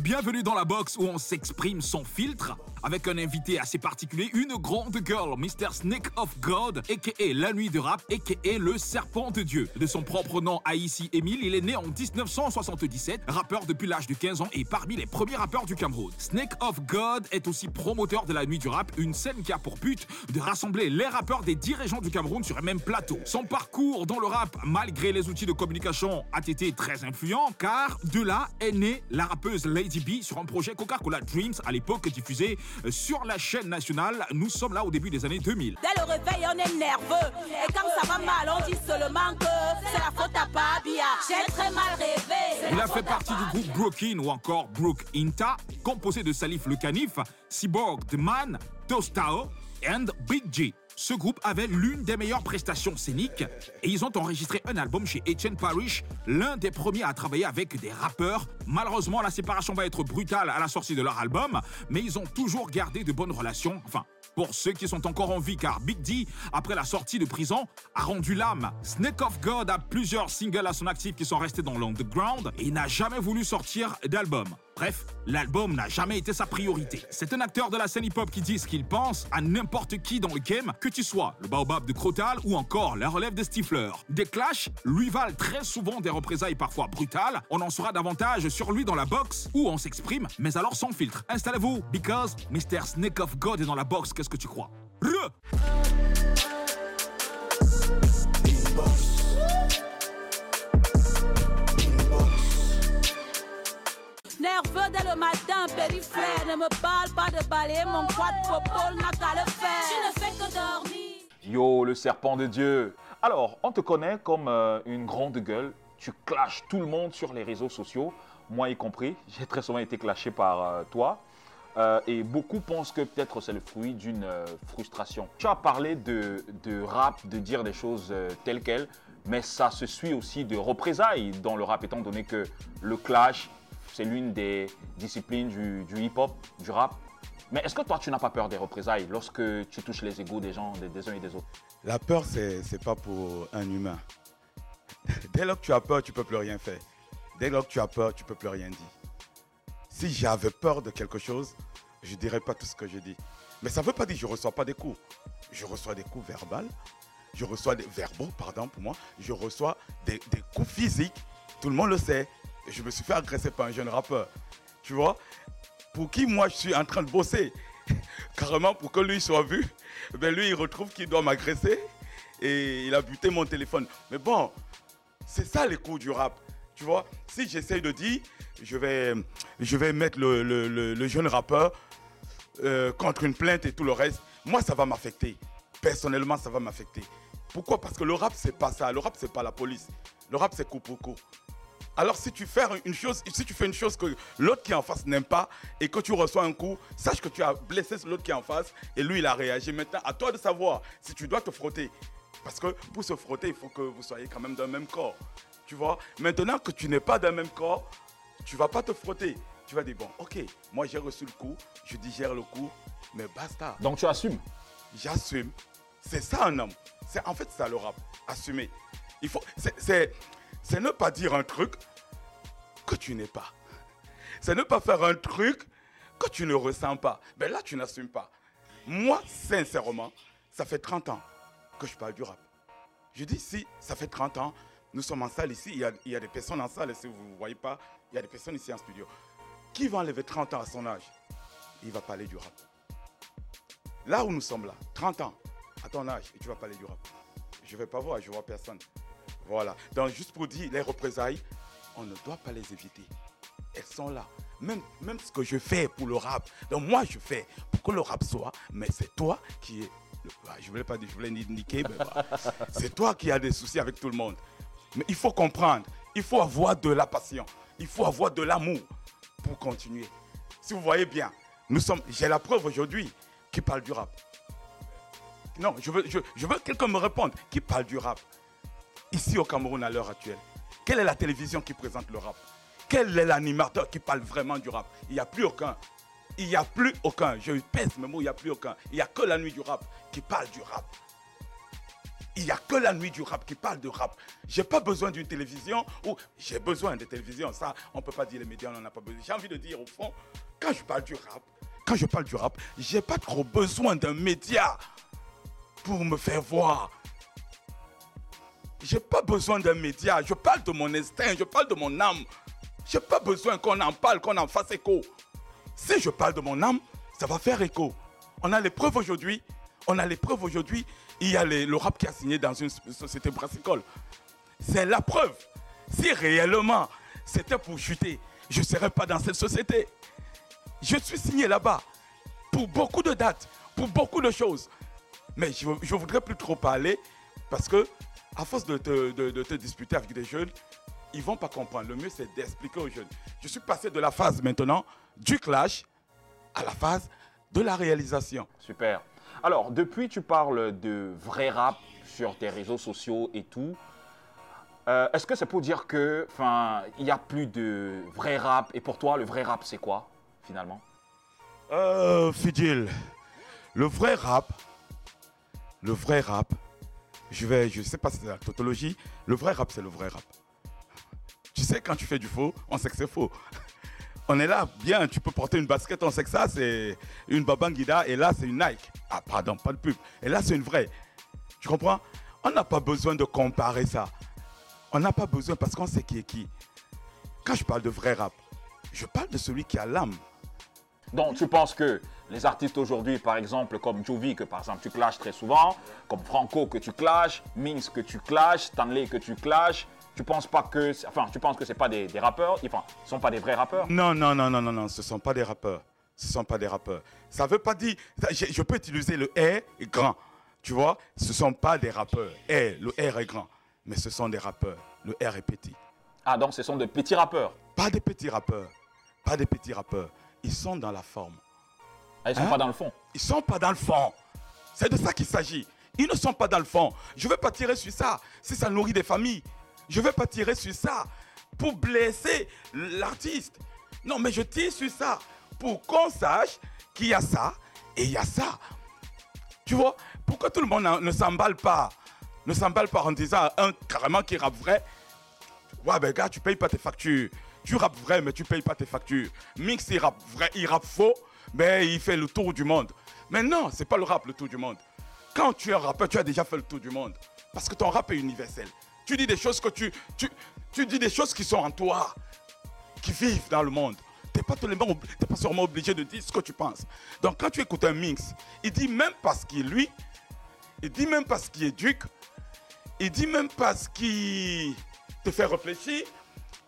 Bienvenue dans la box où on s'exprime sans filtre, avec un invité assez particulier, une grande girl, Mr. Snake of God, aka La Nuit de Rap, aka le Serpent de Dieu. De son propre nom, Aïssi Emile, il est né en 1977, rappeur depuis l'âge de 15 ans et parmi les premiers rappeurs du Cameroun. Snake of God est aussi promoteur de La Nuit du Rap, une scène qui a pour but de rassembler les rappeurs des 10 régions du Cameroun sur un même plateau. Son parcours dans le rap, malgré les outils de communication, a été très influent, car de là est née la rappeuse Lady B sur un projet Coca-Cola Dreams à l'époque diffusé sur la chaîne nationale. Nous sommes là au début des années 2000. Dès le réveil, on est nerveux. Et quand ça va mal, on dit seulement que c'est la faute à Pabia. J'ai très mal rêvé. Il a fait partie du groupe Brooklyn ou encore Brook Inta, composé de Salif Le Canif, Cyborg The Man, Tostao and Big G. Ce groupe avait l'une des meilleures prestations scéniques et ils ont enregistré un album chez Etienne Parish, l'un des premiers à travailler avec des rappeurs. Malheureusement, la séparation va être brutale à la sortie de leur album, mais ils ont toujours gardé de bonnes relations. Enfin, pour ceux qui sont encore en vie, car Big D, après la sortie de prison, a rendu l'âme. Snake of God a plusieurs singles à son actif qui sont restés dans l'underground et n'a jamais voulu sortir d'album. Bref, l'album n'a jamais été sa priorité. C'est un acteur de la scène hip-hop qui dit ce qu'il pense à n'importe qui dans le game, que tu sois le baobab de Crotal ou encore la relève de Stifler. Des clashs lui valent très souvent des représailles parfois brutales. On en saura davantage sur lui dans la box où on s'exprime, mais alors sans filtre. Installez-vous, because Mr. Snake of God est dans la box, qu'est-ce que tu crois? Re Nerveux dès le matin, périphrère. Ne me parle pas de balayer mon quad popo n'a qu'à le faire. Je ne fais que dormir. Yo, le serpent de Dieu. Alors, on te connaît comme euh, une grande gueule. Tu clashes tout le monde sur les réseaux sociaux, moi y compris. J'ai très souvent été clashé par euh, toi. Euh, et beaucoup pensent que peut-être c'est le fruit d'une euh, frustration. Tu as parlé de, de rap, de dire des choses euh, telles quelles, mais ça se suit aussi de représailles dans le rap, étant donné que le clash, c'est l'une des disciplines du, hip-hop, du rap. Mais est-ce que toi, tu n'as pas peur des représailles lorsque tu touches les égaux des gens, des, uns et des autres? La peur, c'est c'est pas pour un humain. Dès lors que tu as peur, tu peux plus rien faire. Dès lors que tu as peur, tu peux plus rien dire. Si j'avais peur de quelque chose, je dirais pas tout ce que je dis. Mais ça veut pas dire que je reçois pas des coups. Je reçois des coups verbaux. Je reçois des verbaux, pardon pour moi. Je reçois des, des coups physiques. Tout le monde le sait. Je me suis fait agresser par un jeune rappeur. Tu vois? Pour qui moi je suis en train de bosser? Carrément pour que lui soit vu. Ben lui il retrouve qu'il doit m'agresser. Et il a buté mon téléphone. Mais bon, c'est ça les coups du rap. Tu vois, si j'essaye de dire, je vais, je vais mettre le- le- le jeune rappeur euh, contre une plainte et tout le reste, moi ça va m'affecter. Personnellement, ça va m'affecter. Pourquoi? Parce que le rap, c'est pas ça. Le rap, c'est pas la police. Le rap, c'est coup pour coup. Alors si tu fais une chose, si tu fais une chose que l'autre qui est en face n'aime pas et que tu reçois un coup, sache que tu as blessé l'autre qui est en face et lui il a réagi. Maintenant, à toi de savoir si tu dois te frotter. Parce que pour se frotter, il faut que vous soyez quand même d'un même corps. Tu vois? Maintenant que tu n'es pas d'un même corps, tu vas pas te frotter. Tu vas dire, bon, ok, moi j'ai reçu le coup, je digère le coup, mais basta. Donc tu assumes. J'assume. C'est ça un homme. C'est en fait ça le rap. Assumer. Il faut. C'est, c'est, c'est ne pas dire un truc que tu n'es pas. C'est ne pas faire un truc que tu ne ressens pas. Ben là, tu n'assumes pas. Moi, sincèrement, ça fait 30 ans que je parle du rap. Je dis si, ça fait 30 ans, nous sommes en salle ici, il y a, il y a des personnes en salle, si vous ne voyez pas, il y a des personnes ici en studio. Qui va enlever 30 ans à son âge? Il va parler du rap. Là où nous sommes là, 30 ans, à ton âge, et tu vas parler du rap. Je ne vais pas voir, je vois personne. Voilà. Donc, juste pour dire, les représailles, on ne doit pas les éviter. Elles sont là. Même, même ce que je fais pour le rap. Donc, moi, je fais pour que le rap soit, mais c'est toi qui le- ah, je voulais pas dire, je voulais ni- niquer, mais c'est toi qui as des soucis avec tout le monde. Mais il faut comprendre, il faut avoir de la passion, il faut avoir de l'amour pour continuer. Si vous voyez bien, nous sommes, j'ai la preuve aujourd'hui qui parle du rap. Non, je veux, je, je veux que quelqu'un me réponde qui parle du rap. Ici au Cameroun à l'heure actuelle, quelle est la télévision qui présente le rap? Quel est l'animateur qui parle vraiment du rap? Il n'y a plus aucun. Il n'y a plus aucun. Je pèse mes mots, il n'y a plus aucun. Il n'y a que la nuit du rap qui parle du rap. Il n'y a que la nuit du rap qui parle de rap. J'ai pas besoin d'une télévision ou j'ai besoin de télévision. Ça, on peut pas dire les médias, on n'en a pas besoin. J'ai envie de dire au fond, quand je parle du rap, quand je parle du rap, j'ai pas trop besoin d'un média pour me faire voir. J'ai pas besoin d'un média. Je parle de mon instinct, je parle de mon âme. J'ai pas besoin qu'on en parle, qu'on en fasse écho. Si je parle de mon âme, ça va faire écho. On a les preuves aujourd'hui. On a les preuves aujourd'hui. Il y a le rap qui a signé dans une société brassicole. C'est la preuve. Si réellement c'était pour chuter, je ne serais pas dans cette société. Je suis signé là-bas pour beaucoup de dates, pour beaucoup de choses. Mais je ne voudrais plus trop parler parce que, à force de te, de- te disputer avec des jeunes, ils vont pas comprendre. Le mieux, c'est d'expliquer aux jeunes. Je suis passé de la phase maintenant du clash à la phase de la réalisation. Super. Alors, depuis, tu parles de vrai rap sur tes réseaux sociaux et tout. Euh, Est-ce que c'est pour dire que, enfin, il n'y a plus de vrai rap? Et pour toi, le vrai rap, c'est quoi, finalement? Euh, Fidil, le vrai rap, le vrai rap, je vais, je sais pas si c'est la tautologie, le vrai rap, c'est le vrai rap. Tu sais, quand tu fais du faux, on sait que c'est faux. On est là, bien, tu peux porter une basket, on sait que ça, c'est une Babangida, et là, c'est une Nike. Ah, pardon, pas de pub. Et là, c'est une vraie. Tu comprends? On n'a pas besoin de comparer ça. On n'a pas besoin parce qu'on sait qui est qui. Quand je parle de vrai rap, je parle de celui qui a l'âme. Donc, tu penses que les artistes aujourd'hui, par exemple, comme Jovi, que par exemple tu clashes très souvent, comme Franco que tu clashes, Minx que tu clashes, Stanley que tu clashes, tu penses pas que, enfin, tu penses que c'est pas des, des rappeurs, enfin, ils sont pas des vrais rappeurs? Non, non, non, non, non, non, ce ne sont pas des rappeurs. Ce ne sont pas des rappeurs. Ça ne veut pas dire. Je, je peux utiliser le R grand. Tu vois? Ce ne sont pas des rappeurs. R, le R est grand. Mais ce sont des rappeurs. Le R est petit. Ah, donc ce sont de petits rappeurs. Pas des petits rappeurs. Pas des petits rappeurs. Ils sont dans la forme. Ah, ils sont Hein? pas dans le fond. Ils sont pas dans le fond. C'est de ça qu'il s'agit. Ils ne sont pas dans le fond. Je ne vais pas tirer sur ça si ça nourrit des familles. Je ne vais pas tirer sur ça pour blesser l'artiste. Non, mais je tire sur ça pour qu'on sache qu'il y a ça et il y a ça. Tu vois Pourquoi tout le monde ne s'emballe pas Ne s'emballe pas en disant un carrément qui rappe vrai? Ouais, ben gars, tu payes pas tes factures. Tu rappes vrai, mais tu payes pas tes factures. Mix, il rappe vrai, il rappe faux, mais il fait le tour du monde. Mais non, c'est pas le rap le tour du monde. Quand tu es un rappeur, tu as déjà fait le tour du monde. Parce que ton rap est universel. Tu dis des choses que tu. Tu, tu dis des choses qui sont en toi, qui vivent dans le monde. Tu n'es pas, pas sûrement obligé de dire ce que tu penses. Donc quand tu écoutes un mix, il dit même parce qu'il lui, il dit même parce qu'il éduque, il dit même parce qu'il te fait réfléchir,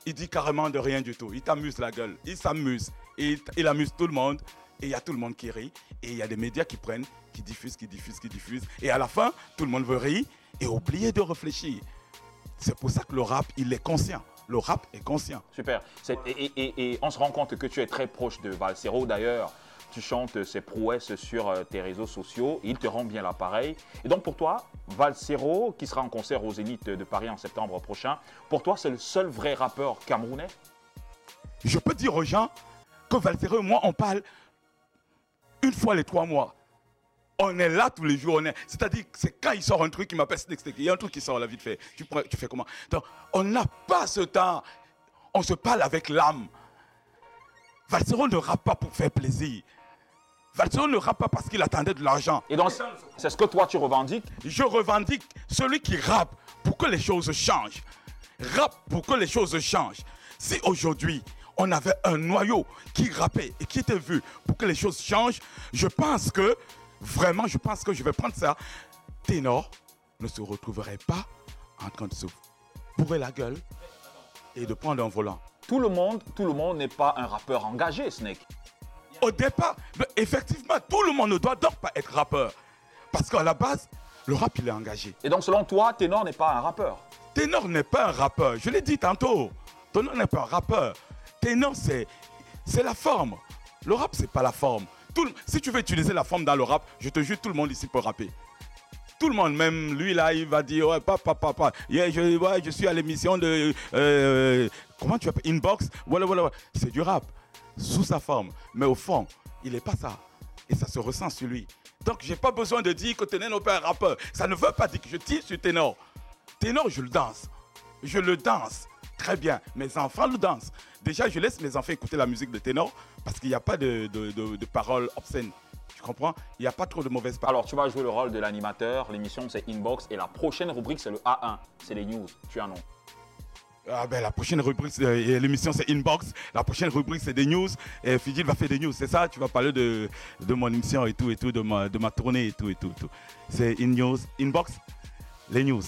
il dit carrément de rien du tout. Il t'amuse la gueule, il s'amuse, il, il amuse tout le monde, et il y a tout le monde qui rit, et il y a des médias qui prennent, qui diffusent, qui diffusent, qui diffusent, et à la fin, tout le monde veut rire et oublier de réfléchir. C'est pour ça que le rap, il est conscient. Le rap est conscient. Super. C'est- Et, et- et- et on se rend compte que tu es très proche de Valsero. D'ailleurs, tu chantes ses prouesses sur euh, tes réseaux sociaux. Il te rend bien l'appareil. Et donc pour toi, Valsero, qui sera en concert au Zénith de Paris en septembre prochain, pour toi, c'est le seul vrai rappeur camerounais? Je peux dire aux gens que Valsero et moi, on parle une fois les trois mois. On est là tous les jours. on est- C'est-à-dire c'est quand il sort un truc, il m'appelle Snake Snake. Il y a un truc qui sort là vite fait. Tu, prends- tu fais comment? Donc, on n'a pas ce temps. On se parle avec l'âme. Valsero ne rappe pas pour faire plaisir. Valsero ne rappe pas parce qu'il attendait de l'argent. Et donc, c'est ce que toi, tu revendiques? Je revendique celui qui rappe pour que les choses changent. Rappe pour que les choses changent. Si aujourd'hui, on avait un noyau qui rappait et qui était vu pour que les choses changent, je pense que, vraiment, je pense que je vais prendre ça. Ténor ne se retrouverait pas en train de se bourrer la gueule et de prendre un volant. Tout le monde, tout le monde n'est pas un rappeur engagé, Snake. Au départ, effectivement, tout le monde ne doit donc pas être rappeur. Parce qu'à la base, le rap, il est engagé. Et donc, selon toi, Ténor n'est pas un rappeur? Ténor n'est pas un rappeur. Je l'ai dit tantôt. Ténor n'est pas un rappeur. Ténor, c'est, c'est la forme. Le rap, c'est pas la forme. Si tu veux utiliser la forme dans le rap, je te jure, tout le monde ici peut rapper. Tout le monde, même lui là, il va dire, ouais, papa, papa, je, ouais, je suis à l'émission de, euh, comment tu appelles, Inbox, voilà, voilà, voilà. C'est du rap, sous sa forme. Mais au fond, il n'est pas ça. Et ça se ressent sur lui. Donc, j'ai pas besoin de dire que Ténor n'est pas un rappeur. Ça ne veut pas dire que je tire sur Ténor. Ténor, je le danse. Je le danse. Très bien. Mes enfants le dansent. Déjà, je laisse mes enfants écouter la musique de Ténor parce qu'il n'y a pas de, de- de- de paroles obscènes. Tu comprends? Il n'y a pas trop de mauvaises paroles. Alors, tu vas jouer le rôle de l'animateur. L'émission, c'est Inbox. Et la prochaine rubrique, c'est le A1. C'est les news. Tu as un nom. Ah ben, la prochaine rubrique, euh, l'émission c'est Inbox. La prochaine rubrique c'est des news. Et Fidjil va faire des news, c'est ça? Tu vas parler de, de mon émission et tout et tout, de ma, de ma tournée et tout et tout. et tout. C'est In News, Inbox, les news.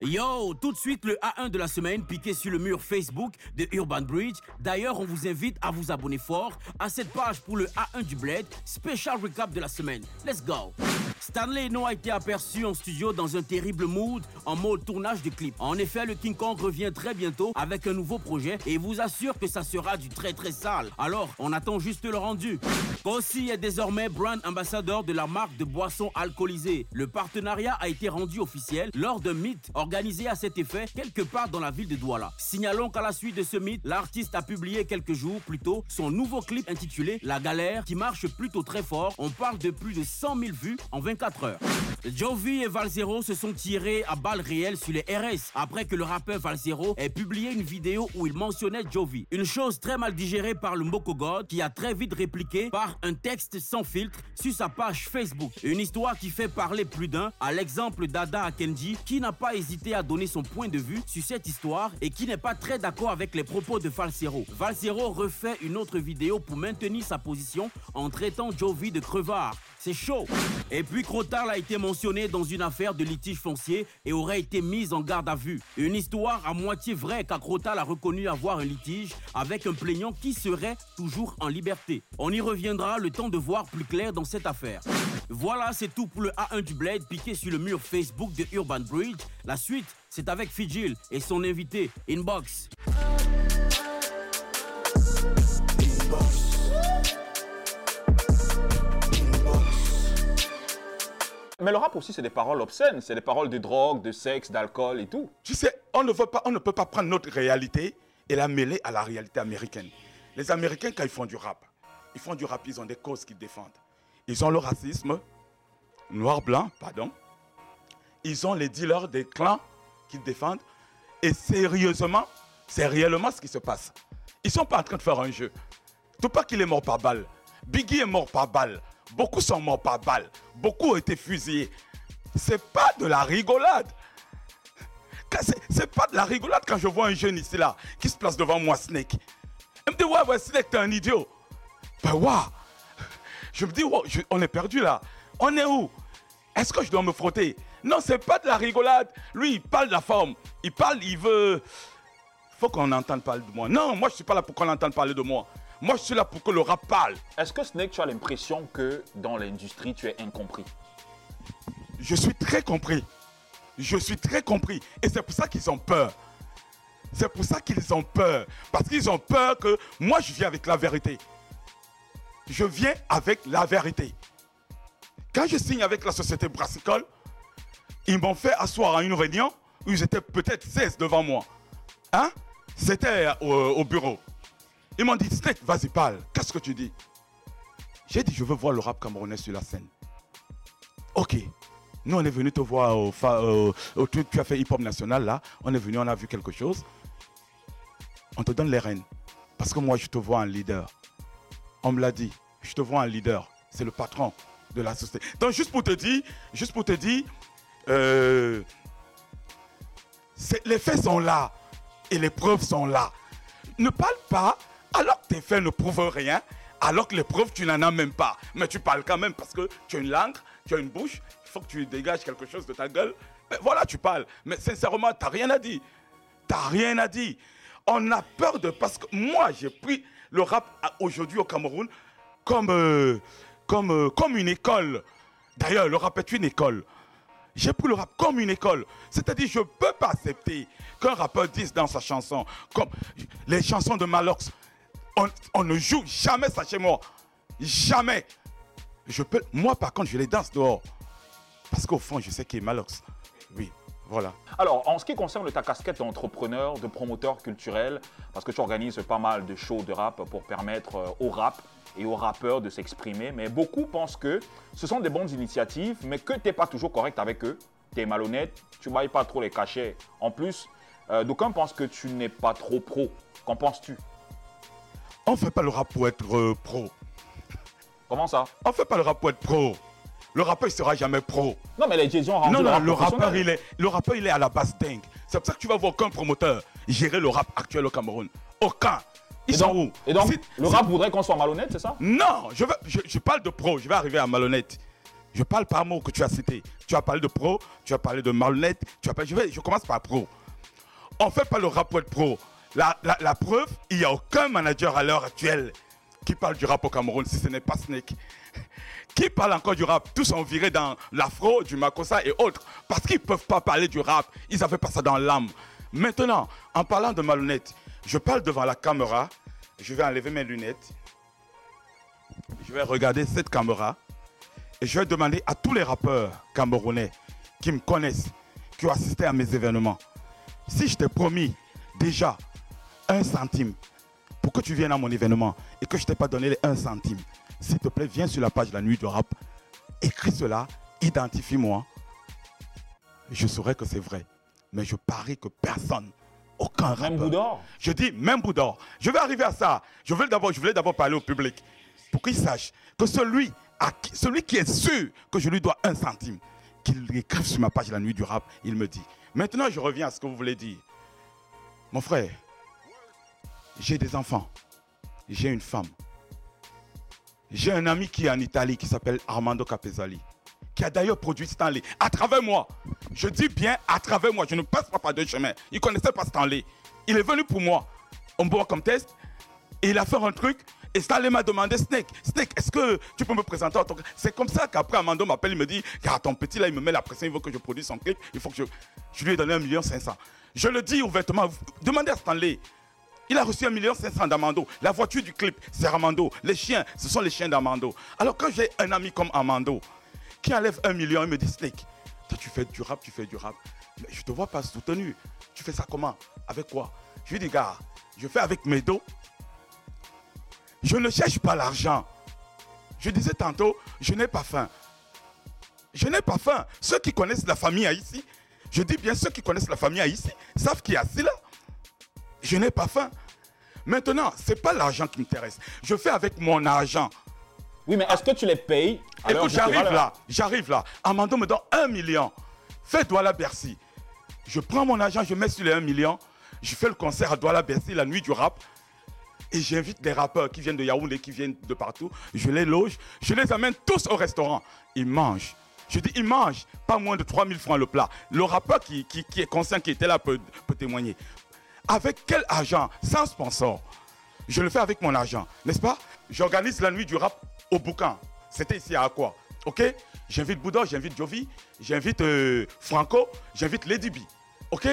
Yo, tout de suite le A1 de la semaine piqué sur le mur Facebook de Urban Bridge. D'ailleurs, on vous invite à vous abonner fort à cette page pour le A1 du Bled, spécial recap de la semaine. Let's go. Stanley Eno a été aperçu en studio dans un terrible mood en mode tournage de clip. En effet, le King Kong revient très bientôt avec un nouveau projet et vous assure que ça sera du très très sale. Alors, on attend juste le rendu. Kossi est désormais brand ambassadeur de la marque de boissons alcoolisées. Le partenariat a été rendu officiel lors d'un meet organisé à cet effet quelque part dans la ville de Douala. Signalons qu'à la suite de ce meet, l'artiste a publié quelques jours plus tôt son nouveau clip intitulé La Galère qui marche plutôt très fort. On parle de plus de 100 000 vues en 24 heures. Jovi et Valzero se sont tirés à balles réelles sur les RS après que le rappeur Valzero ait publié une vidéo où il mentionnait Jovi. Une chose très mal digérée par le Moko God qui a très vite répliqué par un texte sans filtre sur sa page Facebook. Une histoire qui fait parler plus d'un à l'exemple d'Ada Akenji qui n'a pas hésité à donner son point de vue sur cette histoire et qui n'est pas très d'accord avec les propos de Valsero. Valsero refait une autre vidéo pour maintenir sa position en traitant Jovi de crevard. C'est chaud. Et puis Crotal a été mentionné dans une affaire de litige foncier et aurait été mise en garde à vue. Une histoire à moitié vraie car Crotal a reconnu avoir un litige avec un plaignant qui serait toujours en liberté. On y reviendra le temps de voir plus clair dans cette affaire. Voilà, c'est tout pour le A1 du Blade piqué sur le mur Facebook de Urban Bridge. La suite, c'est avec Fidjil et son invité Inbox. Mais le rap aussi, c'est des paroles obscènes. C'est des paroles de drogue, de sexe, d'alcool et tout. Tu sais, on ne, peut pas prendre notre réalité et la mêler à la réalité américaine. Les Américains, quand ils font du rap, ils font du rap, ils ont des causes qu'ils défendent. Ils ont le racisme, noir-blanc, pardon. Ils ont les dealers des clans qu'ils défendent. Et sérieusement, c'est réellement ce qui se passe. Ils ne sont pas en train de faire un jeu. Tupac, il est mort par balle. Biggie est mort par balle. Beaucoup sont morts par balle. Beaucoup ont été fusillés. C'est pas de la rigolade. C'est pas de la rigolade quand je vois un jeune ici là qui se place devant moi, Snake. Il me dit, ouais, ouais, Snake, t'es un idiot. Ben. Je me dis, je- on est perdu là. On est où? Est-ce que je dois me frotter? Non, c'est pas de la rigolade. Lui, il parle de la forme. Il parle, il veut. Faut qu'on entende parler de moi. Non, moi, je suis pas là pour qu'on entende parler de moi. Moi, je suis là pour que le rap parle. Est-ce que Snake, tu as l'impression que dans l'industrie, tu es incompris? Je suis très compris. Je suis très compris. Et c'est pour ça qu'ils ont peur. C'est pour ça qu'ils ont peur. Parce qu'ils ont peur que moi, je viens avec la vérité. Je viens avec la vérité. Quand je signe avec la société brassicole, ils m'ont fait asseoir à une réunion où ils étaient peut-être 16 devant moi. Hein? C'était au, au bureau. Ils m'ont dit, Snake, vas-y, parle. Qu'est-ce que tu dis? J'ai dit, je veux voir le rap camerounais sur la scène. Ok. Nous, on est venu te voir au, au- tu, as fait hip-hop national là. On est venu, on a vu quelque chose. On te donne les rênes. Parce que moi, je te vois un leader. On me l'a dit. Je te vois un leader. C'est le patron de la société. Donc, juste pour te dire, juste pour te dire, euh, les faits sont là et les preuves sont là. Ne parle pas alors que tes faits ne prouvent rien, alors que les preuves, tu n'en as même pas. Mais tu parles quand même parce que tu as une langue, tu as une bouche, il faut que tu dégages quelque chose de ta gueule. Mais voilà, tu parles. Mais sincèrement, tu n'as rien à dire. Tu n'as rien à dire. On a peur de... Parce que moi, j'ai pris le rap aujourd'hui au Cameroun comme, euh, comme, euh, comme une école. D'ailleurs, le rap est une école. J'ai pris le rap comme une école. C'est-à-dire, je ne peux pas accepter qu'un rappeur dise dans sa chanson, comme les chansons de Malox, on, ne joue jamais ça chez moi. Jamais. Je peux, moi, par contre, je les danse dehors. Parce qu'au fond, je sais qui est Malox. Oui, Voilà. Alors, en ce qui concerne ta casquette d'entrepreneur, de promoteur culturel, parce que tu organises pas mal de shows de rap pour permettre euh, au rap et aux rappeurs de s'exprimer, mais beaucoup pensent que ce sont des bonnes initiatives, mais que tu n'es pas toujours correct avec eux, tu es malhonnête, tu ne bailles pas trop les cachets. En plus, euh, d'aucuns pensent que tu n'es pas trop pro. Qu'en penses-tu? On ne fait pas le rap pour être euh, pro. Comment ça? On ne fait pas le rap pour être pro. Le rappeur, il sera jamais pro. Non, mais les ont rendu Non, non, le rappeur, il est, le rappeur, il est à la base dingue. C'est pour ça que tu vas voir aucun promoteur gérer le rap actuel au Cameroun. Aucun. Ils Et sont donc, où et donc, le rap voudrait qu'on soit malhonnête, c'est ça? Non, je, veux- je, je parle de pro, je vais arriver à malhonnête. Je parle par mot que tu as cité. Tu as parlé de pro, tu as parlé de malhonnête, tu as parlé, je, vais, je commence par pro. On ne fait pas le rap pour être pro. La, preuve, il n'y a aucun manager à l'heure actuelle qui parle du rap au Cameroun si ce n'est pas Snake. Qui parle encore du rap Tous sont virés dans l'afro, du makossa et autres. Parce qu'ils ne peuvent pas parler du rap. Ils n'avaient pas ça dans l'âme. Maintenant, en parlant de malhonnête, je parle devant la caméra. Je vais enlever mes lunettes. Je vais regarder cette caméra. Et je vais demander à tous les rappeurs camerounais qui me connaissent, qui ont assisté à mes événements, si je t'ai promis déjà un centime pour que tu viennes à mon événement et que je t'ai pas donné les un centime, s'il te plaît, viens sur la page La Nuit du Rap, écris cela, identifie-moi. Je saurai que c'est vrai. Mais je parie que personne, aucun Même rappeur, Boudor je dis même Boudor. Je vais arriver à ça. Je veux d'abord, je voulais d'abord parler au public pour qu'il sache que celui, à qui, celui qui est sûr que je lui dois un centime, qu'il écrive sur ma page la nuit du rap, il me dit. Maintenant, je reviens à ce que vous voulez dire. Mon frère, j'ai des enfants, j'ai une femme, j'ai un ami qui est en Italie qui s'appelle Armando Capesali, qui a d'ailleurs produit Stanley à travers moi. Je dis bien à travers moi, je ne passe pas par deux chemins. Il ne connaissait pas Stanley. Il est venu pour moi. On me voit comme test et il a fait un truc. Et Stanley m'a demandé, Snake, Snake, est-ce que tu peux me présenter que... C'est comme ça qu'après, Amando m'appelle, il me dit, car ton petit là, il me met la pression, il veut que je produise son clip, il faut que je... Je lui ai donné 1 million 500. Je le dis ouvertement, demandez à Stanley. Il a reçu 1 million 500 d'Amando. La voiture du clip, c'est Armando. Les chiens, ce sont les chiens d'Amando. Alors quand j'ai un ami comme Amando, qui enlève 1 million, il me dit, Snake, toi tu fais du rap, tu fais du rap. Mais je te vois pas soutenu. Tu fais ça comment? Avec quoi? Je lui dis, gars, je fais avec mes dos. Je ne cherche pas l'argent. Je disais tantôt, je n'ai pas faim. Je n'ai pas faim. Ceux qui connaissent la famille ici, je dis bien ceux qui connaissent la famille ici, savent qui est assis là. Je n'ai pas faim. Maintenant, ce n'est pas l'argent qui m'intéresse. Je fais avec mon argent. Oui, mais est-ce que tu les payes? Écoute, j'arrive là, j'arrive là. Amando me donne un million. Fais Douala Bercy. Je prends mon argent, je mets sur les 1 million. Je fais le concert à Douala Bercy, la nuit du rap. Et j'invite des rappeurs qui viennent de Yaoundé, qui viennent de partout. Je les loge. Je les amène tous au restaurant. Ils mangent. Je dis, ils mangent. Pas moins de 3000 francs le plat. Le rappeur qui, qui- qui est conscient, qui était là, peut, peut témoigner. Avec quel argent Sans sponsor. Je le fais avec mon argent, n'est-ce pas J'organise la nuit du rap au boucan. C'était ici à quoi Ok J'invite Bouddha, j'invite Jovi, j'invite euh, Franco, j'invite Lady B. Ok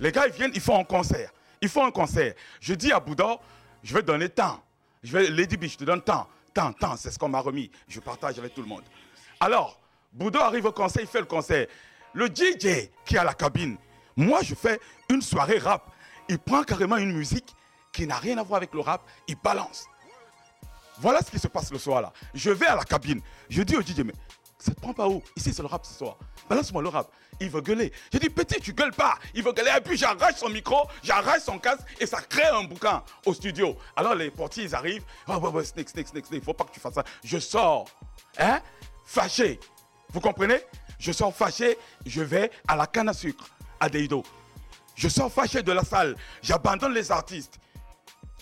Les gars, ils viennent, ils font un concert. Ils font un concert. Je dis à Bouddha, je vais donner tant. Je vais, Lady B, je te donne tant. Tant, tant, c'est ce qu'on m'a remis. Je partage avec tout le monde. Alors, Bouddha arrive au concert, il fait le concert. Le DJ qui est à la cabine, moi je fais une soirée rap. Il prend carrément une musique qui n'a rien à voir avec le rap, il balance. Voilà ce qui se passe le soir là. Je vais à la cabine. Je dis au DJ, mais ça te prend pas où? Ici, c'est le rap ce soir. Balance-moi le rap. Il veut gueuler. Je dis, petit, tu gueules pas. Il veut gueuler. Et puis, j'arrache son micro, j'arrache son casque et ça crée un bouquin au studio. Alors, les portiers, ils arrivent. Oh, ouais, ouais, snake, snake, snake, snake. Faut pas que tu fasses ça. Je sors. Hein? Fâché. Vous comprenez? Je sors fâché. Je vais à la canne à sucre, à Deido. Je sors fâché de la salle. J'abandonne les artistes.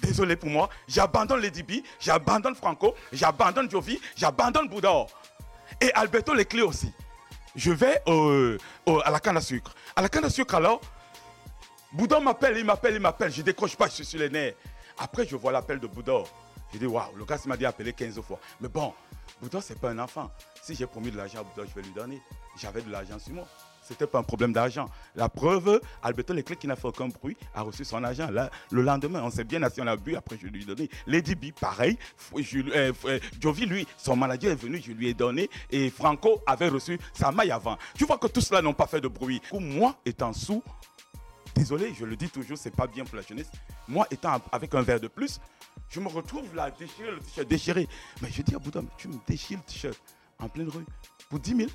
Désolé pour moi, j'abandonne Lady B, j'abandonne Franco, j'abandonne Jovi, j'abandonne Bouddha. Et Alberto Leclerc aussi. Je vais à la canne à sucre. À la canne à sucre alors, Bouddha m'appelle, il m'appelle, il m'appelle. Je décroche pas, je suis sur les nerfs. Après, je vois l'appel de Bouddha. Je dis, waouh, le gars m'a dit appeler 15 fois. Mais bon, Bouddha, c'est pas un enfant. Si j'ai promis de l'argent à Bouddha, je vais lui donner. J'avais de l'argent sur moi. C'était pas un problème d'argent. La preuve, Alberto Leclerc, qui n'a fait aucun bruit, a reçu son argent. Là, le lendemain, on s'est bien assis, on a bu, après je lui ai donné. Lady B, pareil. Euh, euh, Jovi, lui, son manager est venu, je lui ai donné. Et Franco avait reçu sa maille avant. Tu vois que tout cela n'ont pas fait de bruit. Moi, étant sous, désolé, je le dis toujours, c'est pas bien pour la jeunesse. Moi, étant avec un verre de plus, je me retrouve là, déchiré, le t-shirt déchiré. Mais je dis à Bouddha, tu me déchires le t-shirt en pleine rue pour 10 000.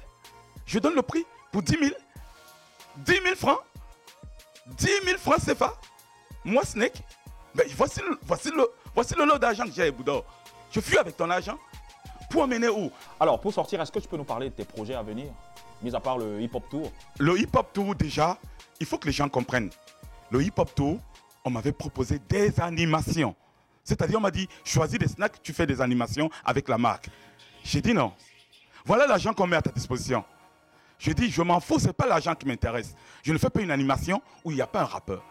Je donne le prix pour 10 000. 10 000 francs. 10 000 francs CFA. Moi, Snake, mais voici le, voici le, voici le lot d'argent que j'ai, Bouddha. Je fuis avec ton argent. Pour emmener où? Alors, pour sortir, est-ce que tu peux nous parler de tes projets à venir? Mis à part le hip-hop tour. Le hip-hop tour, déjà, il faut que les gens comprennent. Le hip-hop tour, on m'avait proposé des animations. C'est-à-dire, on m'a dit, choisis des snacks, tu fais des animations avec la marque. J'ai dit non. Voilà l'argent qu'on met à ta disposition. Je dis, je m'en fous, c'est pas l'argent qui m'intéresse. Je ne fais pas une animation où il n'y a pas un rappeur.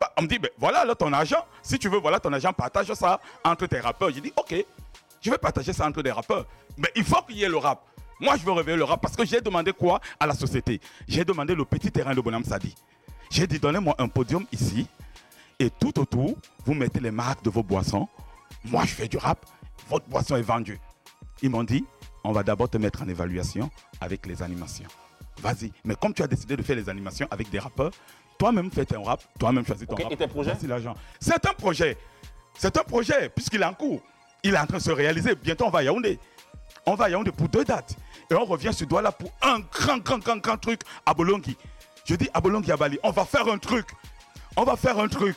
Bah, on me dit, ben, voilà là, ton argent. Si tu veux, voilà ton argent, partage ça entre tes rappeurs. J'ai dit, ok, je vais partager ça entre des rappeurs. Mais il faut qu'il y ait le rap. Moi, je veux réveiller le rap parce que j'ai demandé quoi à la société? J'ai demandé le petit terrain de Bonhomme Sadi. J'ai dit, donnez-moi un podium ici. Et tout autour, vous mettez les marques de vos boissons. Moi, je fais du rap. Votre boisson est vendue. Ils m'ont dit, on va d'abord te mettre en évaluation avec les animations. Vas-y. Mais comme tu as décidé de faire les animations avec des rappeurs, toi-même fais ton rap, toi-même choisis ton Ok, rap. et tes projets? L'argent. C'est un projet. C'est un projet, puisqu'il est en cours. Il est en train de se réaliser. Bientôt, on va à Yaoundé. On va à Yaoundé pour deux dates. Et on revient sur Douala pour un grand, grand, grand, grand truc à Bolongi. Je dis à Bolongi, à Bali, on va faire un truc. On va faire un truc.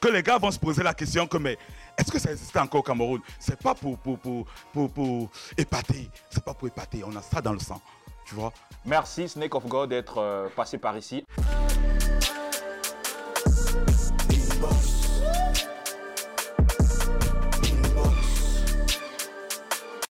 Que les gars vont se poser la question que, mais est-ce que ça existe encore au Cameroun? C'est pas pour, pour, pour, pour, pour épater. C'est pas pour épater. On a ça dans le sang tu vois. Merci Snake of God d'être euh, passé par ici.